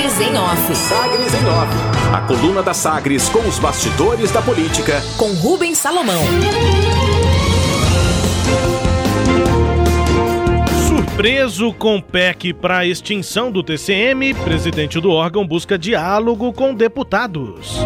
Sagres em Off. Sagres em Off. A coluna da Sagres com os bastidores da política. Com Rubens Salomão. Surpreso com PEC para extinção do TCM, presidente do órgão busca diálogo com deputados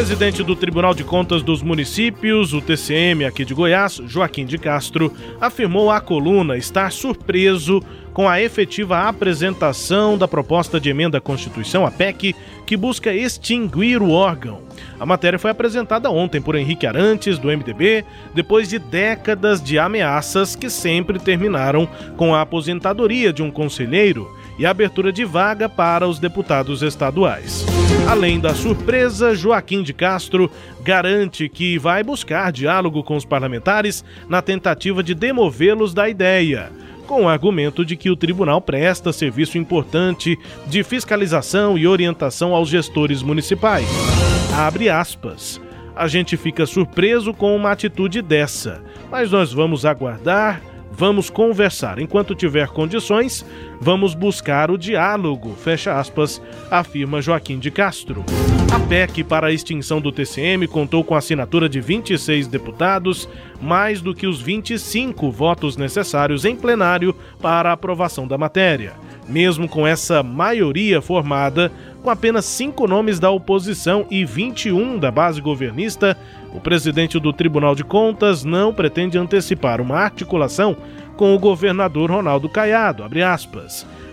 presidente do Tribunal de Contas dos Municípios, o TCM aqui de Goiás, Joaquim de Castro, afirmou à coluna estar surpreso com a efetiva apresentação da proposta de emenda à Constituição, a PEC, que busca extinguir o órgão. A matéria foi apresentada ontem por Henrique Arantes, do MDB, depois de décadas de ameaças que sempre terminaram com a aposentadoria de um conselheiro e a abertura de vaga para os deputados estaduais. Além da surpresa, Joaquim de Castro garante que vai buscar diálogo com os parlamentares na tentativa de demovê-los da ideia com o argumento de que o tribunal presta serviço importante de fiscalização e orientação aos gestores municipais. Abre aspas. A gente fica surpreso com uma atitude dessa, mas nós vamos aguardar Vamos conversar. Enquanto tiver condições, vamos buscar o diálogo. Fecha aspas, afirma Joaquim de Castro. A PEC para a extinção do TCM contou com a assinatura de 26 deputados, mais do que os 25 votos necessários em plenário para a aprovação da matéria. Mesmo com essa maioria formada, com apenas cinco nomes da oposição e 21 da base governista, o presidente do Tribunal de Contas não pretende antecipar uma articulação com o governador Ronaldo Caiado.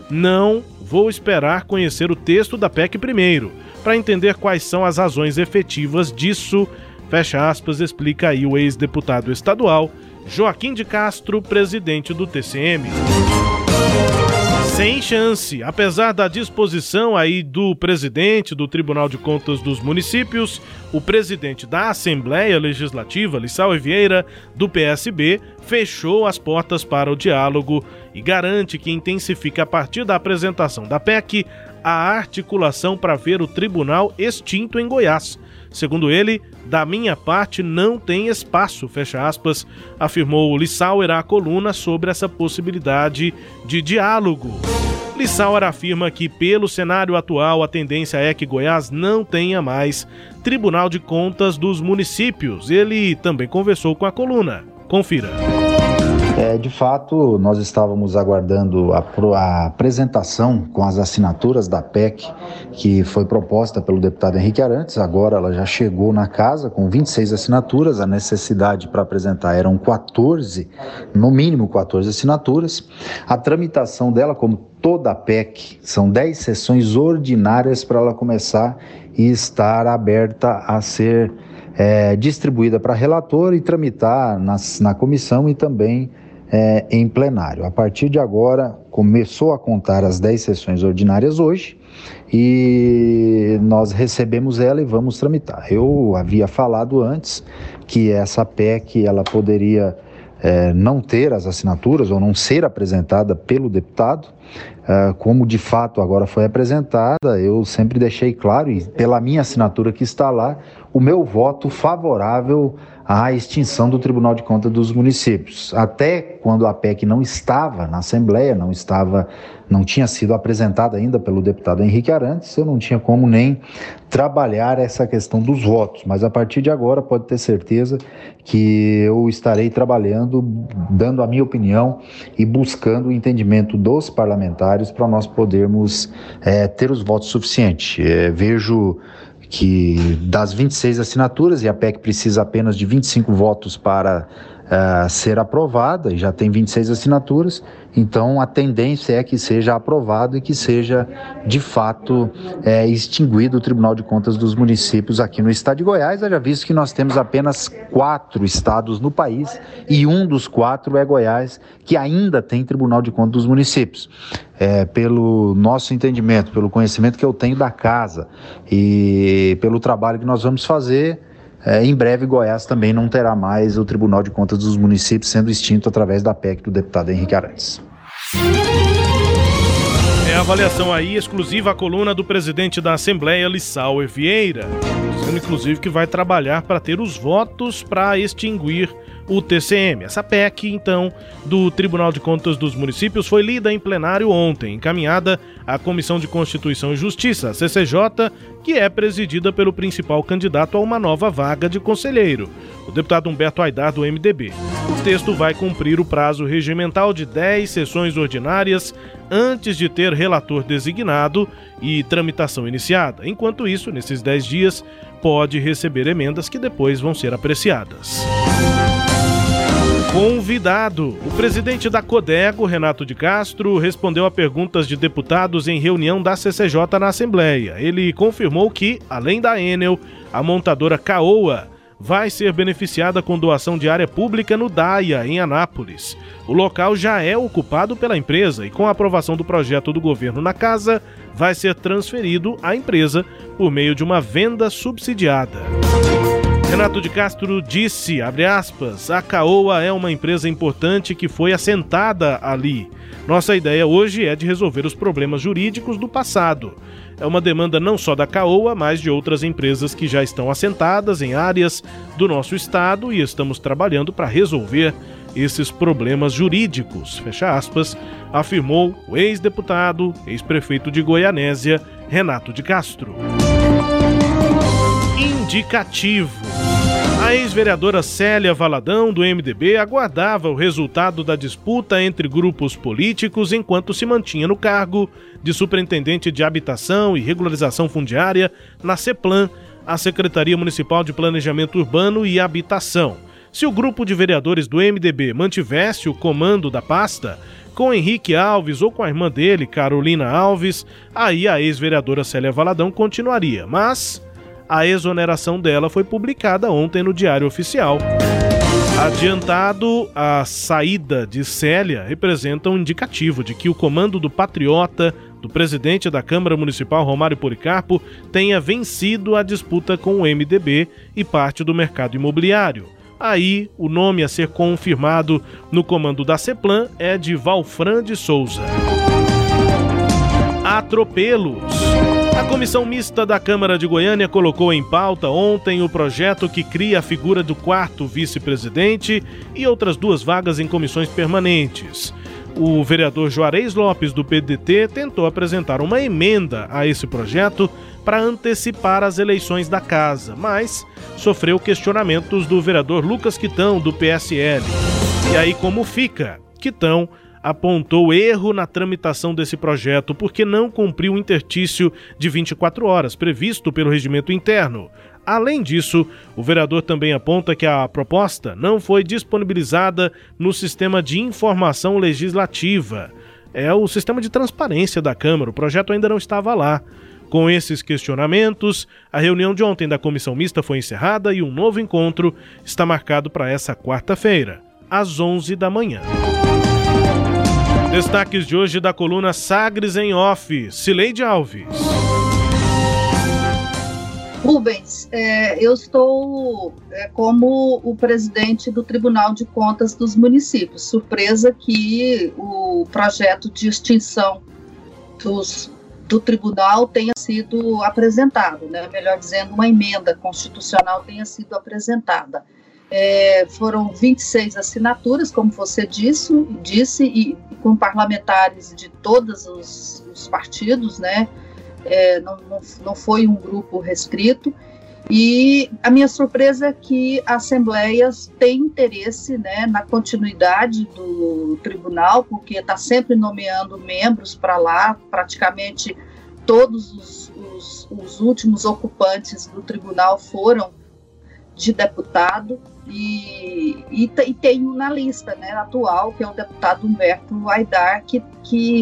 Não vou esperar conhecer o texto da PEC primeiro, para entender quais são as razões efetivas disso. Fecha aspas, explica aí o ex-deputado estadual Joaquim de Castro, presidente do TCM. Sem chance. Apesar da disposição aí do presidente do Tribunal de Contas dos Municípios, o presidente da Assembleia Legislativa, Lissau Vieira, do PSB, fechou as portas para o diálogo e garante que intensifica a partir da apresentação da PEC a articulação para ver o tribunal extinto em Goiás. Segundo ele, da minha parte não tem espaço, fecha aspas, afirmou Lissauer à coluna sobre essa possibilidade de diálogo. Lissauer afirma que, pelo cenário atual, a tendência é que Goiás não tenha mais Tribunal de Contas dos Municípios. Ele também conversou com a coluna. Confira. É, de fato, nós estávamos aguardando a, a, apresentação com as assinaturas da PEC, que foi proposta pelo deputado Henrique Arantes. Agora ela já chegou na casa com 26 assinaturas. A necessidade para apresentar eram 14, no mínimo 14 assinaturas. A tramitação dela, como toda a PEC, são 10 sessões ordinárias para ela começar e estar aberta a ser é, distribuída para relator e tramitar nas, na comissão e também é, em plenário. A partir de agora, começou a contar as 10 sessões ordinárias hoje e nós recebemos ela e vamos tramitar. Eu havia falado antes que essa PEC ela poderia é, não ter as assinaturas ou não ser apresentada pelo deputado, é, como de fato agora foi apresentada, eu sempre deixei claro, e pela minha assinatura que está lá, o meu voto favorável à extinção do Tribunal de Contas dos Municípios. Até quando a PEC não estava na Assembleia, não estava, não tinha sido apresentada ainda pelo deputado Henrique Arantes, eu não tinha como nem trabalhar essa questão dos votos. Mas a partir de agora pode ter certeza que eu estarei trabalhando, dando a minha opinião e buscando o entendimento dos parlamentares para nós podermos é, ter os votos suficientes. É, vejo que das 26 assinaturas, e a PEC precisa apenas de 25 votos para uh, ser aprovada, e já tem 26 assinaturas, então a tendência é que seja aprovado e que seja de fato é, extinguido o Tribunal de Contas dos Municípios aqui no estado de Goiás, já visto que nós temos apenas quatro estados no país e um dos quatro é Goiás, que ainda tem Tribunal de Contas dos Municípios. É, pelo nosso entendimento, pelo conhecimento que eu tenho da casa e pelo trabalho que nós vamos fazer, é, em breve, Goiás também não terá mais o Tribunal de Contas dos Municípios sendo extinto através da PEC do deputado Henrique Arantes. É a avaliação aí exclusiva à coluna do presidente da Assembleia, Lissau Vieira, inclusive que vai trabalhar para ter os votos para extinguir o TCM. Essa PEC, então, do Tribunal de Contas dos Municípios foi lida em plenário ontem, encaminhada à Comissão de Constituição e Justiça, CCJ, que é presidida pelo principal candidato a uma nova vaga de conselheiro, o deputado Humberto Aidar, do MDB. O texto vai cumprir o prazo regimental de 10 sessões ordinárias antes de ter relator designado e tramitação iniciada. Enquanto isso, nesses 10 dias, pode receber emendas que depois vão ser apreciadas. Convidado. O presidente da Codego, Renato de Castro, respondeu a perguntas de deputados em reunião da CCJ na Assembleia. Ele confirmou que, além da Enel, a montadora Caoa vai ser beneficiada com doação de área pública no DAIA, em Anápolis. O local já é ocupado pela empresa e, com a aprovação do projeto do governo na casa, vai ser transferido à empresa por meio de uma venda subsidiada. Renato de Castro disse, aspas, a Caoa é uma empresa importante que foi assentada ali. Nossa ideia hoje é de resolver os problemas jurídicos do passado. É uma demanda não só da Caoa, mas de outras empresas que já estão assentadas em áreas do nosso estado e estamos trabalhando para resolver esses problemas jurídicos, fecha aspas, afirmou o ex-deputado, ex-prefeito de Goianésia, Renato de Castro. Indicativo. A ex-vereadora Célia Valadão, do MDB, aguardava o resultado da disputa entre grupos políticos enquanto se mantinha no cargo de superintendente de habitação e regularização fundiária na CEPLAN, a Secretaria Municipal de Planejamento Urbano e Habitação. Se o grupo de vereadores do MDB mantivesse o comando da pasta, com Henrique Alves ou com a irmã dele, Carolina Alves, aí a ex-vereadora Célia Valadão continuaria, mas a exoneração dela foi publicada ontem no Diário Oficial. Adiantado, a saída de Célia representa um indicativo de que o comando do Patriota, do presidente da Câmara Municipal Romário Policarpo, tenha vencido a disputa com o MDB e parte do mercado imobiliário. Aí, o nome a ser confirmado no comando da CEPLAN é de Valfran de Souza. Atropelos. A comissão mista da Câmara de Goiânia colocou em pauta ontem o projeto que cria a figura do quarto vice-presidente e outras duas vagas em comissões permanentes. O vereador Juarez Lopes, do PDT, tentou apresentar uma emenda a esse projeto para antecipar as eleições da casa, mas sofreu questionamentos do vereador Lucas Quitão, do PSL. E aí, como fica? Quitão apontou erro na tramitação desse projeto porque não cumpriu o intertício de 24 horas previsto pelo regimento interno. Além disso, o vereador também aponta que a proposta não foi disponibilizada no sistema de informação legislativa. É o sistema de transparência da Câmara, o projeto ainda não estava lá. Com esses questionamentos, a reunião de ontem da comissão mista foi encerrada e um novo encontro está marcado para essa quarta-feira, às 11 da manhã. Destaques de hoje da coluna Sagres em Off, Cileide Alves. Rubens, é, eu estou é, como o presidente do Tribunal de Contas dos Municípios. Surpresa que o projeto de extinção dos, do tribunal tenha sido apresentado, né? melhor dizendo, uma emenda constitucional tenha sido apresentada. É, foram 26 assinaturas, como você disse, disse e, com parlamentares de todos os, os partidos, né? É, não, não, não foi um grupo restrito. E a minha surpresa é que a Assembleia tem interesse né, na continuidade do tribunal, porque está sempre nomeando membros para lá, praticamente todos os, os, os últimos ocupantes do tribunal foram de deputado e, e, e tem na lista né, atual, que é o deputado Humberto Aidar, que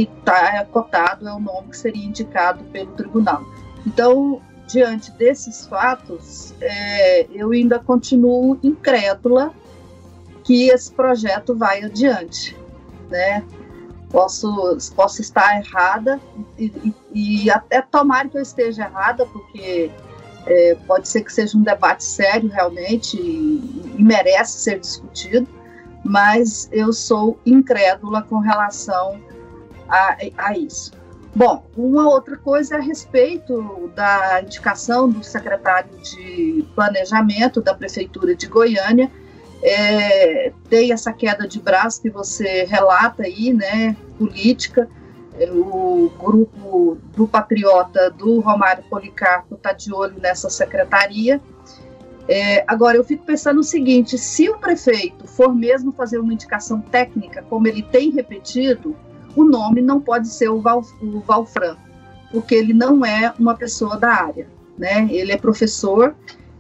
está cotado, é o nome que seria indicado pelo tribunal. Então, diante desses fatos, é, eu ainda continuo incrédula que esse projeto vai adiante. Né? Posso, posso estar errada e, e, e até tomar que eu esteja errada, porque é, pode ser que seja um debate sério realmente e, e, merece ser discutido, mas eu sou incrédula com relação a, a isso. Bom, uma outra coisa é a respeito da indicação do secretário de Planejamento da Prefeitura de Goiânia, é, tem essa queda de braço que você relata aí, né, política, o grupo do Patriota do Romário Policarpo está de olho nessa secretaria. É, agora, eu fico pensando o seguinte: se o prefeito for mesmo fazer uma indicação técnica, como ele tem repetido, o nome não pode ser o, Val, o Valfran, porque ele não é uma pessoa da área. Né? Ele é professor,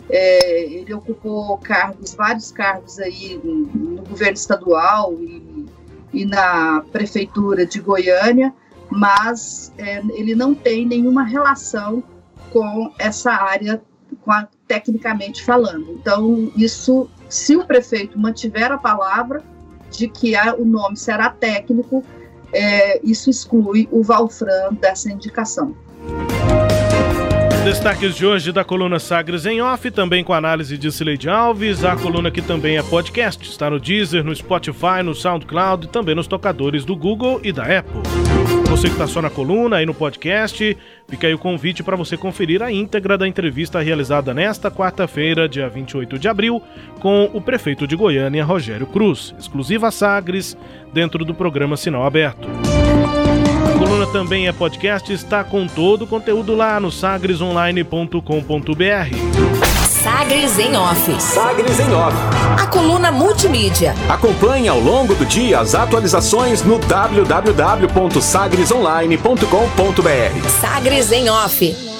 é, ele ocupou cargos, vários cargos aí no governo estadual e, e na prefeitura de Goiânia, mas é, ele não tem nenhuma relação com essa área, com a, tecnicamente falando. Então, isso, se o prefeito mantiver a palavra de que a, o nome será técnico, é, isso exclui o Valfran dessa indicação. Destaques de hoje da coluna Sagres em Off, também com análise de Cileide Alves. A coluna que também é podcast, está no Deezer, no Spotify, no SoundCloud e também nos tocadores do Google e da Apple. Você que está só na coluna e no podcast, fica aí o convite para você conferir a íntegra da entrevista realizada nesta quarta-feira, dia 28 de abril, com o prefeito de Goiânia, Rogério Cruz, exclusiva Sagres, dentro do programa Sinal Aberto. A coluna também é podcast, está com todo o conteúdo lá no sagresonline.com.br. Sagres em Off. Sagres em Off. A coluna multimídia. Acompanhe ao longo do dia as atualizações no www.sagresonline.com.br. Sagres em Off.